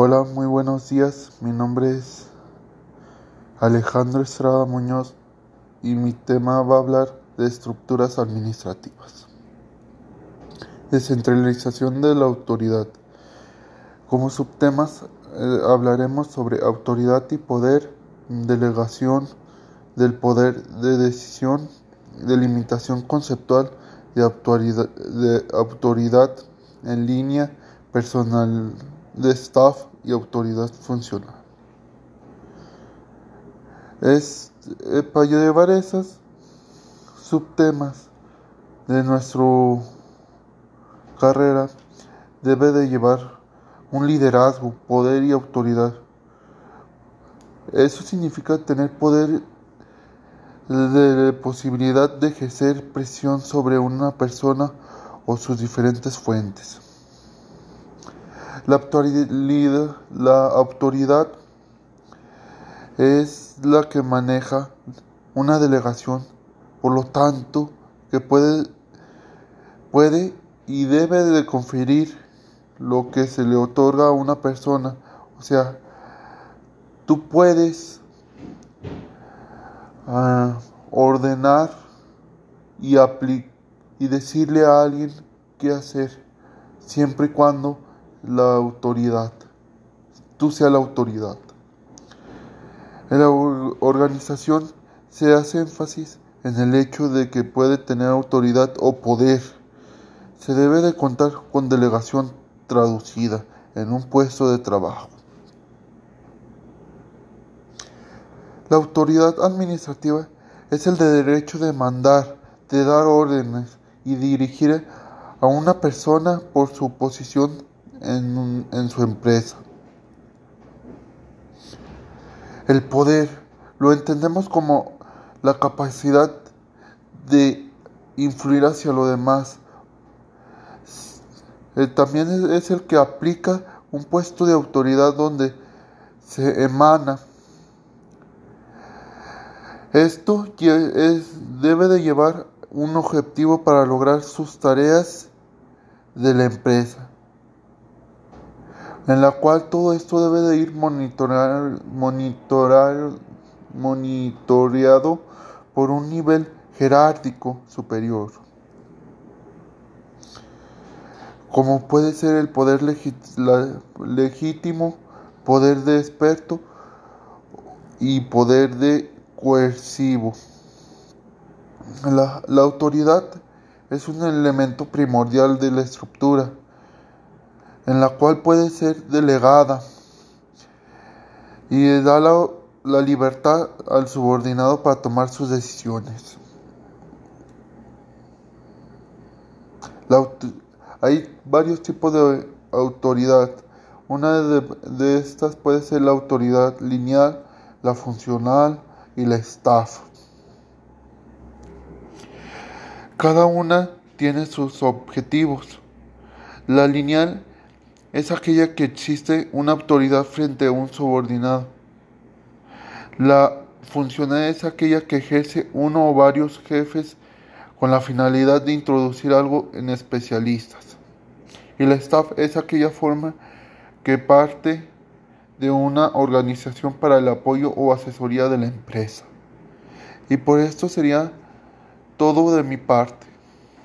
Hola, muy buenos días. Mi nombre es Alejandro Estrada Muñoz y mi tema va a hablar de estructuras administrativas. Descentralización de la autoridad. Como subtemas eh, hablaremos sobre autoridad y poder, delegación del poder de decisión, delimitación conceptual de autoridad, de autoridad en línea, personal de staff y autoridad funcional. Es, eh, para llevar esos subtemas de nuestra carrera, debe de llevar un liderazgo, poder y autoridad. Eso significa tener poder de posibilidad de ejercer presión sobre una persona o sus diferentes fuentes. La autoridad, la autoridad es la que maneja una delegación, por lo tanto, que puede, puede y debe de conferir lo que se le otorga a una persona. O sea, tú puedes uh, ordenar y, y decirle a alguien qué hacer, siempre y cuando la autoridad, tú seas la autoridad. En la organización se hace énfasis en el hecho de que puede tener autoridad o poder. Se debe de contar con delegación traducida en un puesto de trabajo. La autoridad administrativa es el de derecho de mandar, de dar órdenes y dirigir a una persona por su posición en, su empresa. El poder lo entendemos como la capacidad de influir hacia lo demás. Eh, también es el que aplica un puesto de autoridad donde se emana. Esto es, debe de llevar un objetivo para lograr sus tareas de la empresa en la cual todo esto debe de ir monitorar, monitoreado por un nivel jerárquico superior, como puede ser el poder legítimo, poder de experto y poder de coercivo. La autoridad es un elemento primordial de la estructura en la cual puede ser delegada y da la, libertad al subordinado para tomar sus decisiones. hay varios tipos de autoridad. Una de, de, estas puede ser la autoridad lineal, la funcional y la staff. Cada una tiene sus objetivos. La lineal es aquella que existe una autoridad frente a un subordinado. La funcional es aquella que ejerce uno o varios jefes con la finalidad de introducir algo en especialistas. Y la staff es aquella forma que parte de una organización para el apoyo o asesoría de la empresa. Y por esto sería todo de mi parte.